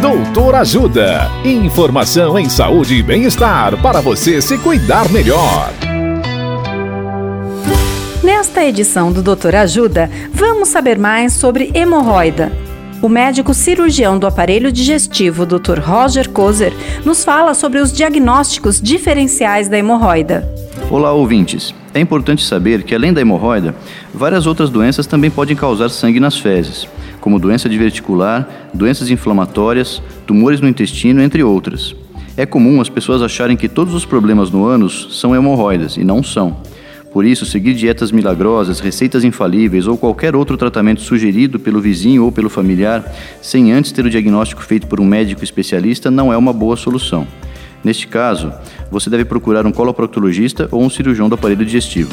Doutor Ajuda. Informação em saúde e bem-estar para você se cuidar melhor. Nesta edição do Doutor Ajuda, vamos saber mais sobre hemorroida. O médico cirurgião do aparelho digestivo, Dr. Roger Kozer, nos fala sobre os diagnósticos diferenciais da hemorroida. Olá, ouvintes. É importante saber que, além da hemorroida, várias outras doenças também podem causar sangue nas fezes, como doença diverticular, doenças inflamatórias, tumores no intestino, entre outras. É comum as pessoas acharem que todos os problemas no ânus são hemorroidas, e não são. Por isso, seguir dietas milagrosas, receitas infalíveis ou qualquer outro tratamento sugerido pelo vizinho ou pelo familiar, sem antes ter o diagnóstico feito por um médico especialista, não é uma boa solução. Neste caso, você deve procurar um coloproctologista ou um cirurgião do aparelho digestivo.